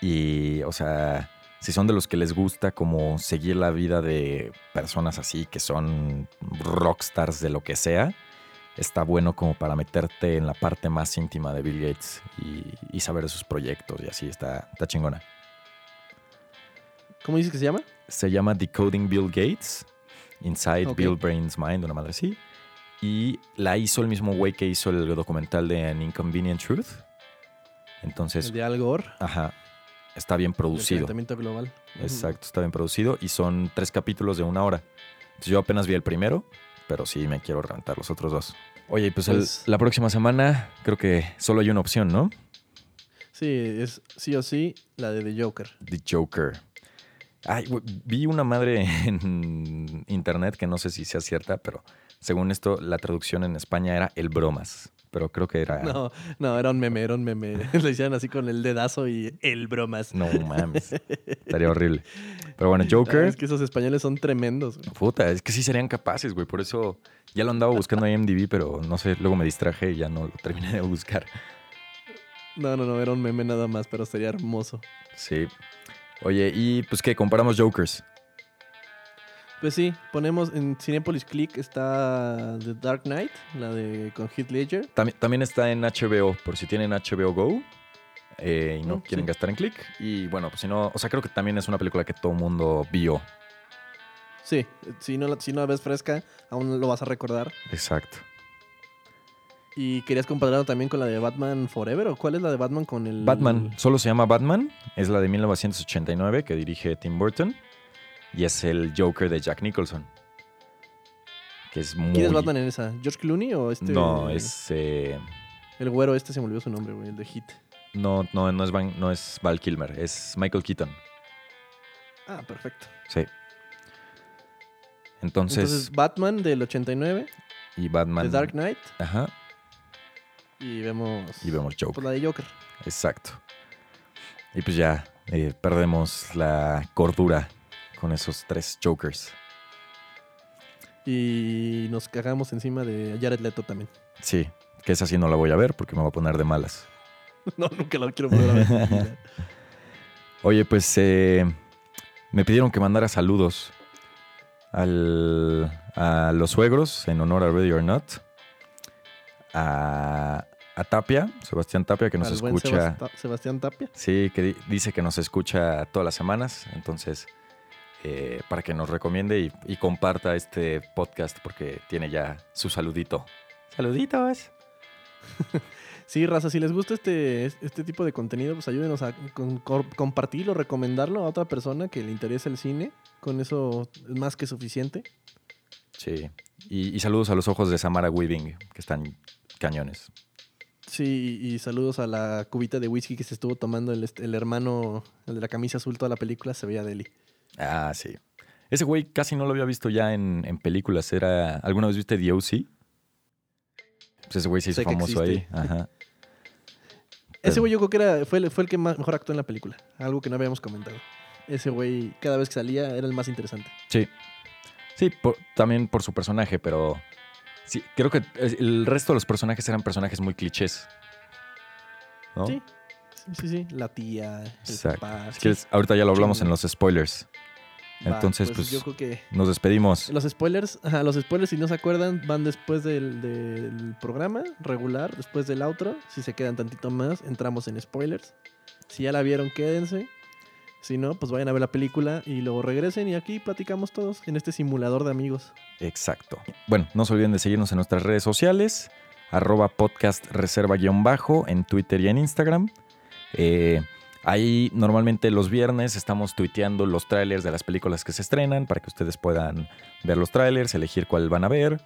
Y, o sea, si son de los que les gusta como seguir la vida de personas así, que son rockstars de lo que sea, está bueno como para meterte en la parte más íntima de Bill Gates y, y saber de sus proyectos y así, está, está chingona. ¿Cómo dices que se llama? Se llama Decoding Bill Gates, Inside. Bill Brain's Mind, una madre así. Y la hizo el mismo güey que hizo el documental de An Inconvenient Truth. Entonces, el de Al Gore. ajá, está bien producido. calentamiento global. Exacto, está bien producido y son tres capítulos de una hora. Entonces, yo apenas vi el primero, pero sí me quiero reventar los otros dos. Oye, pues, el- Pues- la próxima semana creo que solo hay una opción, ¿no? Sí, es sí o sí la de The Joker. The Joker. Ay, vi una madre en internet que no sé si sea cierta, pero según esto, la traducción en España era el bromas. Pero creo que era. No, no, era un meme, era un meme. Le hicieron así con el dedazo y el bromas. No mames. Estaría horrible. Pero bueno, Ah, Joker. Es que esos españoles son tremendos. güey. Puta, es que sí serían capaces, güey. Por eso ya lo andaba buscando en IMDb, pero no sé, luego me distraje y ya no lo terminé de buscar. No, no, no, era un meme nada más, pero sería hermoso. Sí. Oye, y pues que comparamos Jokers. Pues sí, ponemos en Cinepolis Click está The Dark Knight, la de con Heath Ledger. También, también está en HBO, por si tienen HBO Go eh, y no Mm, quieren sí. gastar en click. Y bueno, pues si no, o sea, creo que también es una película que todo mundo vio. Sí, si no, si no la ves fresca, aún lo vas a recordar. Exacto. ¿Y querías compararlo también con la de Batman Forever? ¿O cuál es la de Batman con el... Batman, solo se llama Batman, es la de 1989 que dirige Tim Burton y es el Joker de Jack Nicholson. Que es muy... ¿Quién es Batman en esa? ¿George Clooney o este...? No, es... eh, El güero este se me olvidó su nombre, güey, el de Hit. no, no, no es, Van- no es Val Kilmer, es Michael Keaton. Ah, perfecto. Sí. Entonces, Entonces, Batman del 89, y Batman... The Dark Knight, Ajá, y vemos... y vemos Joker. pues, la de Joker. Exacto. Y pues ya eh, perdemos la cordura con esos tres Jokers. Y nos cagamos encima de Jared Leto también. Sí, que esa sí no la voy a ver porque me va a poner de malas. no, nunca lo quiero volver a ver. Oye, pues eh, me pidieron que mandara saludos al, a los suegros en honor a Ready or Not. A, a Tapia, Sebastián Tapia, que nos Al buen escucha. Sebast- Sebastián Tapia. Sí, que di- dice que nos escucha todas las semanas. Entonces, eh, para que nos recomiende y, y comparta este podcast, porque tiene ya su saludito. Saluditos. Sí, raza, si les gusta este, este tipo de contenido, pues ayúdenos a con- cor- compartirlo, recomendarlo a otra persona que le interese el cine. Con eso es más que suficiente. Sí. Y, y saludos a los ojos de Samara Weaving, que están cañones. Sí, y, saludos a la cubita de whisky que se estuvo tomando el, el hermano, el de la camisa azul toda la película, se veía Deli. Ah, sí. Ese güey casi no lo había visto ya en, en películas. Era. ¿Alguna vez viste The O.C.? Pues ese güey se hizo Sé famoso ahí. Ajá. Ese güey yo creo que era, fue, el- fue el que más, mejor actuó en la película, algo que no habíamos comentado. Ese güey, cada vez que salía, era el más interesante. Sí. Sí, por- también por su personaje, pero. Sí, creo que el resto de los personajes eran personajes muy clichés. ¿no? Sí, sí, sí. La tía, el Exacto. papá. Ahorita ya lo hablamos en los spoilers. Va, Entonces, pues, yo creo que nos despedimos. los spoilers, ajá, los spoilers, si no se acuerdan, van después del, del programa regular, después del outro. Si se quedan tantito más, entramos en spoilers. Si ya la vieron, quédense. Si no, pues vayan a ver la película y luego regresen y aquí platicamos todos en este simulador de amigos. Exacto. Bueno, no se olviden de seguirnos en nuestras redes sociales, arroba podcast reserva guion bajo en Twitter y en Instagram. Eh, ahí normalmente los viernes estamos tuiteando los trailers de las películas que se estrenan para que ustedes puedan ver los trailers, elegir cuál van a ver.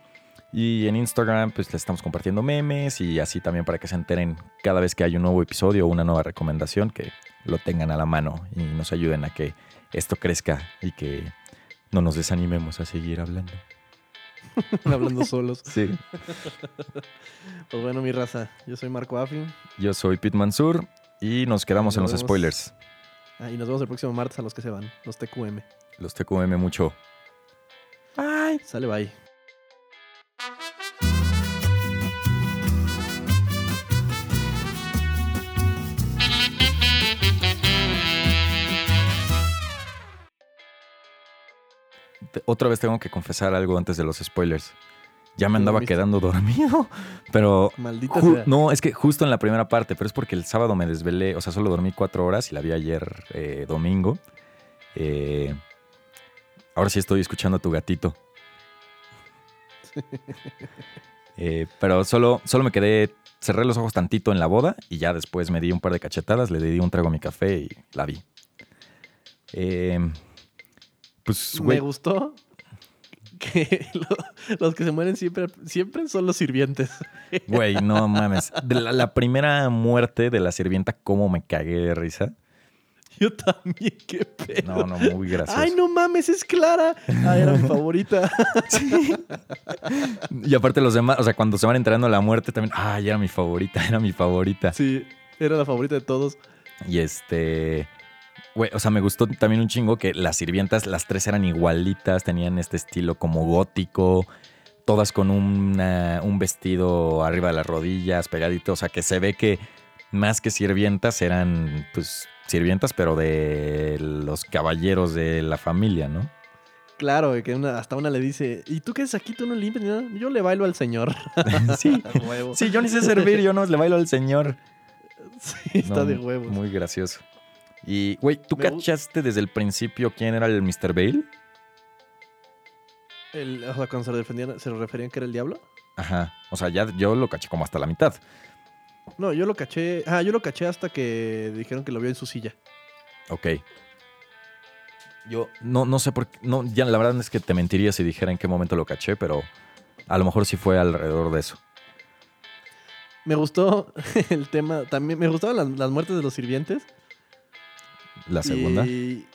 Y en Instagram pues les estamos compartiendo memes y así también para que se enteren cada vez que hay un nuevo episodio o una nueva recomendación, que lo tengan a la mano y nos ayuden a que esto crezca y que no nos desanimemos a seguir hablando. Hablando solos. Sí. Pues bueno, mi raza, yo soy Marco Affin. Yo soy Pete Mansur y nos quedamos en los vemos. spoilers. Ah, y nos vemos el próximo martes a los que se van, los TQM. Los TQM mucho. Bye. Sale, bye. Otra vez tengo que confesar algo antes de los spoilers. Ya me ¿Te andaba quedando dormido, pero... Maldita sea. no, es que justo en la primera parte, pero es porque el sábado me desvelé, o sea, solo dormí cuatro horas y la vi ayer eh, domingo. Eh, ahora sí estoy escuchando a tu gatito. Eh, pero solo, solo me quedé, cerré los ojos tantito en la boda y ya después me di un par de cachetadas, le di un trago a mi café y la vi. Eh, pues, Me güey, gustó que lo- los que se mueren siempre, siempre son los sirvientes. güey, no mames. De la, la primera muerte de la sirvienta, cómo me cagué de risa. Yo también, qué pedo. No, no, muy gracioso. Ay, no mames, es Clara. Ah, era mi favorita. Y aparte los demás, o sea, cuando se van enterando la muerte también, ay, era mi favorita, era mi favorita. Sí, era la favorita de todos. Y este, güey, o sea, me gustó también un chingo que las sirvientas, las tres eran igualitas, tenían este estilo como gótico, todas con una- un vestido arriba de las rodillas, pegadito, o sea, que se ve que más que sirvientas eran, pues, sirvientas, pero de los caballeros de la familia, ¿no? Claro, que una- hasta una le dice, ¿y tú qué haces aquí? ¿Tú no limpias? nada?". Yo le bailo al señor. sí. Sí, yo ni sé servir, yo no le bailo al señor. Sí, está No, de huevos. Muy gracioso. Y, güey, ¿tú Me cachaste desde el principio quién era el Mr. Bale? El- o sea, cuando se, defendían, se referían que era el diablo. Ajá. O sea, ya yo lo caché como hasta la mitad. No, yo lo caché. Ah, yo lo caché hasta que dijeron que lo vio en su silla. Ok. Yo no, no sé por qué. No, ya la verdad es que te mentiría si dijera en qué momento lo caché, pero a lo mejor sí fue alrededor de eso. Me gustó el tema. También me gustaban las, las muertes de los sirvientes. La segunda. Y-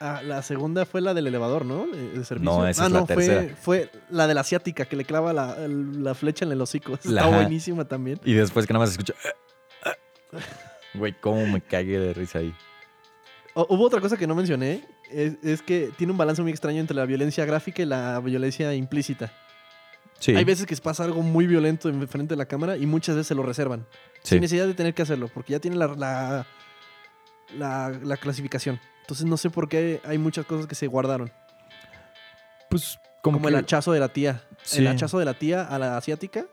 ah, la segunda fue la del elevador, ¿no? De, de servicio. No, esa ah, es la no, fue, tercera. fue la de la asiática que le clava la, el- la flecha en el hocico. La- Está ajá. buenísima también. Y después que nada más escucha. Güey, cómo me cagué de risa ahí. O- hubo otra cosa que no mencioné. Es, es que tiene un balance muy extraño entre la violencia gráfica y la violencia implícita. Sí. Hay veces que pasa algo muy violento en frente de la cámara y muchas veces se lo reservan. sí. Sin necesidad de tener que hacerlo, porque ya tiene la, la, la- la clasificación. Entonces no sé por qué hay muchas cosas que se guardaron. Pues como, Como, que- el hachazo de la tía. Sí. El hachazo de la tía a la asiática.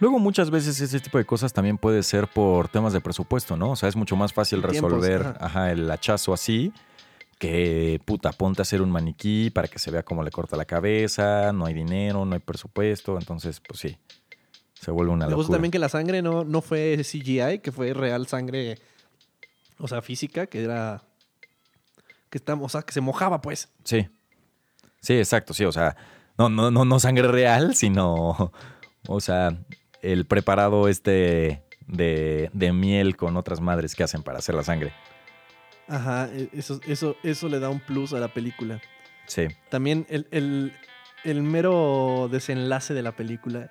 Luego muchas veces ese tipo de cosas también puede ser por temas de presupuesto, ¿no? O sea, es mucho más fácil Tiempos, resolver ajá. ajá, el hachazo así que, puta, ponte a hacer un maniquí para que se vea cómo le corta la cabeza, no hay dinero, no hay presupuesto, entonces, pues sí, se vuelve una Me gusta locura. también que la sangre no, no fue CGI, que fue real sangre, o sea, física, que era. Que está, o sea, que se mojaba, pues. Sí, sí, exacto, sí, o sea, no, no, no, no sangre real, sino, o sea, el preparado este de, de miel con otras madres que hacen para hacer la sangre. Ajá, e- eso, eso, eso le da un plus a la película. Sí. También el, el- el mero desenlace de la película,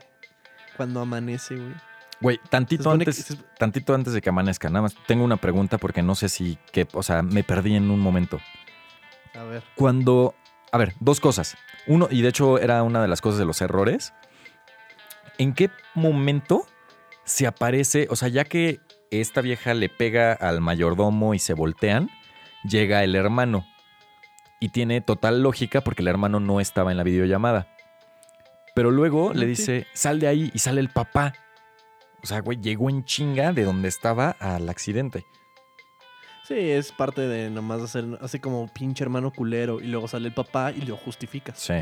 cuando amanece, güey. Güey, tantito que- antes, tantito antes de que amanezca, nada más tengo una pregunta porque no sé si que, o sea, me perdí en un momento. A ver. Cuando, a ver, dos cosas. Uno, y de hecho era una de las cosas de los errores. ¿En qué momento se aparece, o sea, ya que esta vieja le pega al mayordomo y se voltean, llega el hermano. Y tiene total lógica porque el hermano no estaba en la videollamada. Pero luego le Ah, dice, sal de ahí y sale el papá. O sea, güey, llegó en chinga de donde estaba al accidente. Sí, es parte de nomás hacer así como pinche hermano culero y luego sale el papá y lo justificas. Sí.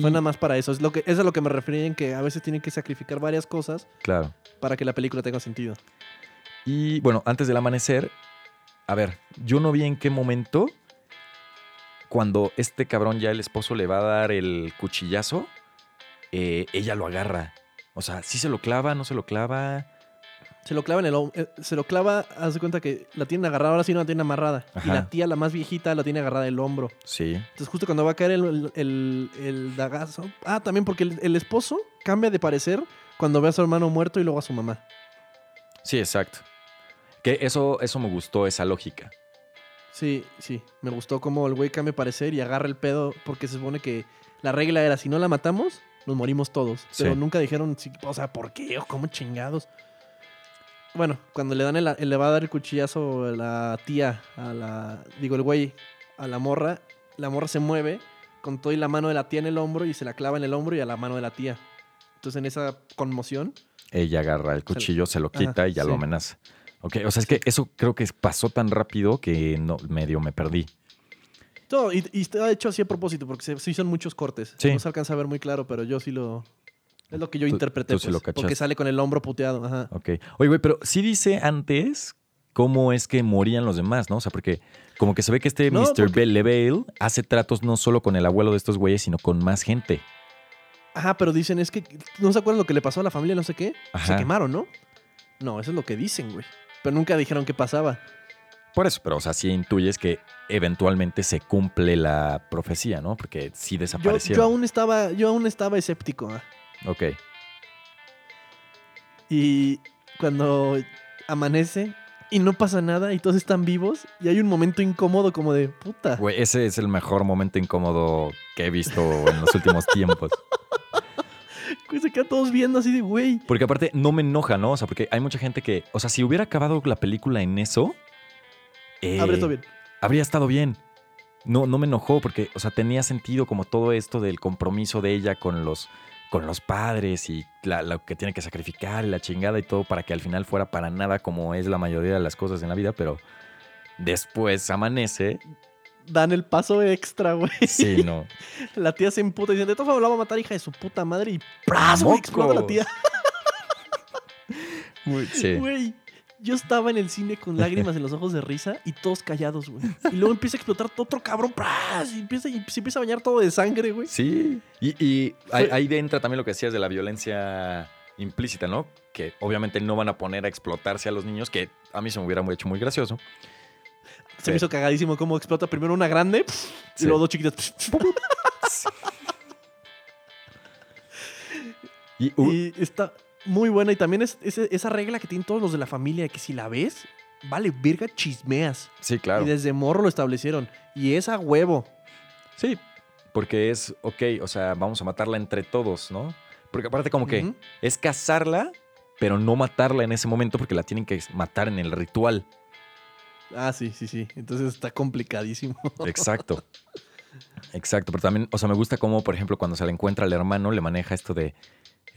Fue nada más para eso. Es, lo que, es a lo que me refería en que a veces tienen que sacrificar varias cosas Claro. para que la película tenga sentido. Y bueno, antes del amanecer, a ver, yo no vi en qué momento, cuando este cabrón ya el esposo le va a dar el cuchillazo, eh, ella lo agarra. O sea, sí se lo clava, no se lo clava. Se lo clava en el eh, Se lo clava, haz de cuenta que la tienen agarrada, ahora sí no la tienen amarrada. Y la tía, la más viejita, la tiene agarrada el hombro. Sí. Entonces, justo cuando va a caer el, el, el- el dagazo. Ah, también porque el, el esposo cambia de parecer cuando ve a su hermano muerto y luego a su mamá. Sí, exacto. Que eso, eso me gustó, esa lógica. Sí, sí. Me gustó cómo el güey cambia de parecer y agarra el pedo porque se supone que la regla era si no la matamos, nos morimos todos. Pero Sí. nunca dijeron, o sea, ¿por qué o cómo chingados? Bueno, cuando le dan el, le va a dar el cuchillazo a la tía, a la, digo, el güey, a la morra, la morra se mueve con todo y la mano de la tía en el hombro y se la clava en el hombro y a la mano de la tía. Entonces en esa conmoción, Ella agarra el cuchillo, se lo quita y ya lo amenaza. Ok, o sea, es que eso creo que pasó tan rápido que no, medio me perdí. Todo, y, y está hecho así a propósito porque se, sí son muchos cortes. Sí. No se alcanza a ver muy claro, pero yo sí lo... Es lo que yo Tú- interpreté, tú pues, lo porque sale con el hombro puteado. Ajá. Ok. Oye, güey, pero sí dice antes cómo es que morían los demás, ¿no? O sea, porque como que se ve que este No, Mr. porque- Bellevale hace tratos no solo con el abuelo de estos güeyes, sino con más gente. Ajá, pero dicen, es que no se acuerdan lo que le pasó a la familia, no sé qué. Se Ajá. quemaron, ¿no? No, eso es lo que dicen, güey. Pero nunca dijeron qué pasaba. Por eso, pero o sea, sí intuyes que eventualmente se cumple la profecía, ¿no? Porque sí Yo, desaparecieron. yo aún estaba, yo aún estaba escéptico. ah. Ok. Y cuando amanece y no pasa nada y todos están vivos y hay un momento incómodo como de puta. Güey, ese es el mejor momento incómodo que he visto en los últimos tiempos. Güey, Se quedan todos viendo así de güey. Porque aparte no me enoja, ¿no? O sea, porque hay mucha gente que, o sea, si hubiera acabado la película en eso, eh, Abre todo bien. habría estado bien. No, no me enojó porque, o sea, tenía sentido como todo esto del compromiso de ella con los, con los padres y la- lo que tiene que sacrificar y la chingada y todo para que al final fuera para nada como es la mayoría de las cosas en la vida, pero después amanece. Dan el paso extra, güey. Sí, no. La tía se emputa y dice, de todas formas la va a matar hija de su puta madre y ¡pras! güey, explota la tía. Sí. Güey, yo estaba en el cine con lágrimas en los ojos de risa y todos callados, güey. Y luego empieza a explotar otro cabrón, ¡pras! Y, empieza, y se empieza a bañar todo de sangre, güey. Sí. Y, y ahí, ahí entra también lo que decías de la violencia implícita, ¿no? Que obviamente no van a poner a explotarse a los niños, que a mí se me hubiera hecho muy gracioso. Se Sí. me hizo cagadísimo cómo explota primero una grande y Sí. luego dos chiquitas. Y, uh, Y está muy buena. Y también es, es- esa regla que tienen todos los de la familia, que si la ves, vale, virga, chismeas. sí, claro. Y desde morro lo establecieron. Y es a huevo. Sí, porque es, ok, o sea, vamos a matarla entre todos, ¿no? Porque aparte como que es cazarla, pero no matarla en ese momento porque la tienen que matar en el ritual. Ah, sí, sí, sí. Entonces está complicadísimo. Exacto. Exacto, pero también, o sea, me gusta cómo, por ejemplo, cuando se le encuentra al hermano, le maneja esto de,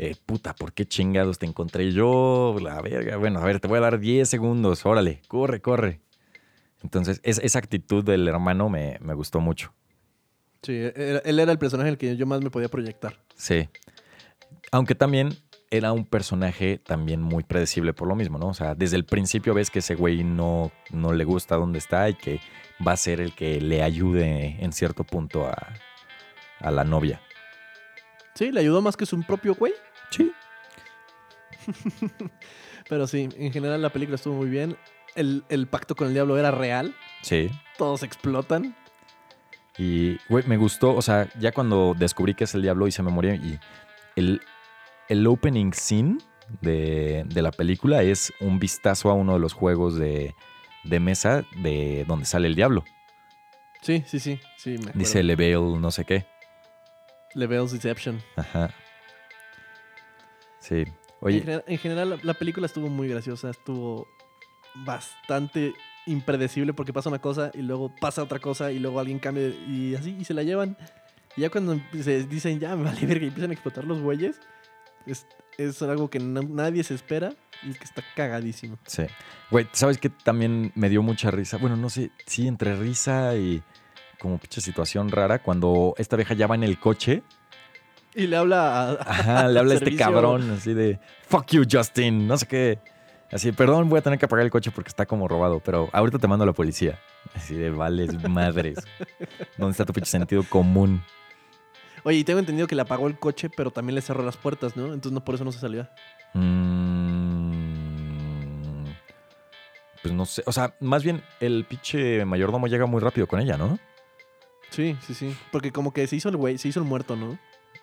eh, puta, ¿por qué chingados te encontré yo? La verga, bueno, a ver, te voy a dar 10 segundos, órale, corre, corre. Entonces, es- esa actitud del hermano me, me gustó mucho. Sí, él era el personaje en el que yo más me podía proyectar. Sí. Aunque también era un personaje también muy predecible por lo mismo, ¿no? O sea, desde el principio ves que ese güey no, no le gusta dónde está y que va a ser el que le ayude en cierto punto a, a la novia. Sí, le ayudó más que su propio güey. Sí. Pero sí, en general la película estuvo muy bien. El, el pacto con el diablo era real. Sí. Todos explotan. Y, güey, me gustó, o sea, ya cuando descubrí que es el diablo hice memoria y el, el opening scene de, de la película es un vistazo a uno de los juegos de, de mesa de donde sale el diablo. Sí, sí, sí. sí me. Dice Level no sé qué. Level's Deception. Ajá. Sí. En, Oye, general, en general, la, la película estuvo muy graciosa. Estuvo bastante impredecible porque pasa una cosa y luego pasa otra cosa y luego alguien cambia y así y se la llevan. Y ya cuando se dicen ya me vale verga y empiezan a explotar los bueyes, es, es algo que na- nadie se espera y que está cagadísimo. sí. Güey, ¿sabes qué también me dio mucha risa? Bueno, no sé, sí, entre risa y como pinche situación rara, cuando esta vieja ya va en el coche Y le habla a, Ajá, le habla a este cabrón así de fuck you, Justin, no sé qué. Así, perdón, voy a tener que apagar el coche porque está como robado, pero ahorita te mando a la policía. Así de vales madres. ¿Dónde está tu pinche sentido común? Oye, y tengo entendido que le apagó el coche, pero también le cerró las puertas, ¿no? Entonces no por eso no se salió. Mm, pues no sé, o sea, más bien el pinche mayordomo llega muy rápido con ella, ¿no? Sí, sí, sí. Porque como que se hizo el güey, se hizo el muerto, ¿no?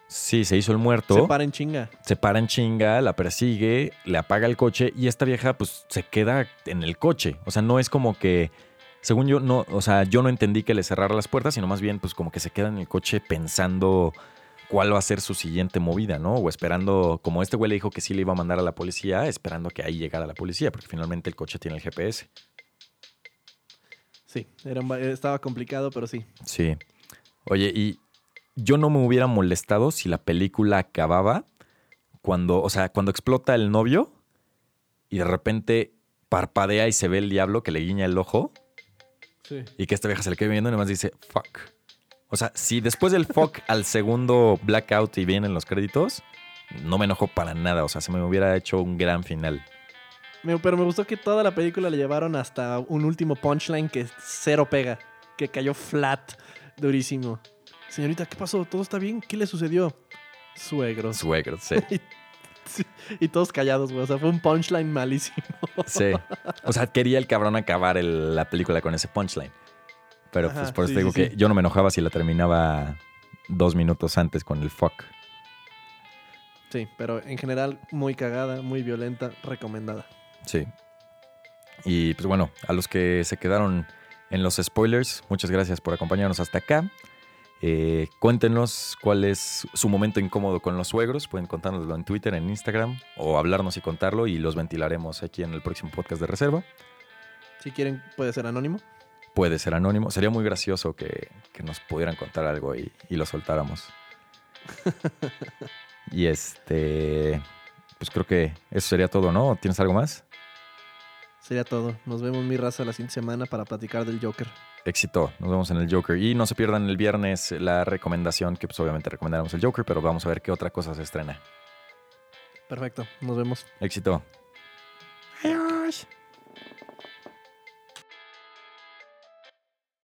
Sí, se hizo el muerto. Se para en chinga. se para en chinga, la persigue, le apaga el coche y esta vieja pues se queda en el coche. O sea, no es como que, según yo, no, o sea, yo no entendí que le cerrara las puertas, sino más bien pues como que se queda en el coche pensando cuál va a ser su siguiente movida, ¿no? O esperando, como este güey le dijo que sí le iba a mandar a la policía, esperando que ahí llegara la policía, porque finalmente el coche tiene el GPS. Sí, era estaba complicado, pero sí. Sí. Oye, y yo no me hubiera molestado si la película acababa cuando, o sea, cuando explota el novio y de repente parpadea y se ve el diablo que le guiña el ojo Sí. y que esta vieja se le quede viendo y nomás dice fuck. O sea, si después del fuck al segundo blackout y vienen los créditos, no me enojo para nada. O sea, se me hubiera hecho un gran final. pero me gustó que toda la película le llevaron hasta un último punchline que cero pega. Que cayó flat, durísimo. Señorita, ¿qué pasó? ¿Todo está bien? ¿Qué le sucedió? Suegros. Suegro, sí. Sí, Y todos callados, güey. O sea, fue un punchline malísimo. Sí. O sea, quería el cabrón acabar el- la película con ese punchline. Pero pues por eso te digo sí, que yo no me enojaba si la terminaba dos minutos antes con el fuck. Sí, pero en general muy cagada, muy violenta, recomendada. Sí. Y pues bueno, a los que se quedaron en los spoilers, muchas gracias por acompañarnos hasta acá. Eh, cuéntenos cuál es su momento incómodo con los suegros. Pueden contárnoslo en Twitter, en Instagram, o hablarnos y contarlo y los ventilaremos aquí en el próximo podcast de reserva. Si quieren, puede ser anónimo. Puede ser anónimo. Sería muy gracioso que, que nos pudieran contar algo y, y lo soltáramos. y este, pues creo que eso sería todo, ¿no? ¿Tienes algo más? Sería todo. Nos vemos mi raza la siguiente semana para platicar del Joker. Éxito. Nos vemos en el Joker. Y no se pierdan el viernes la recomendación, que pues obviamente recomendaremos el Joker, pero vamos a ver qué otra cosa se estrena. Perfecto. Nos vemos. Éxito. Adiós.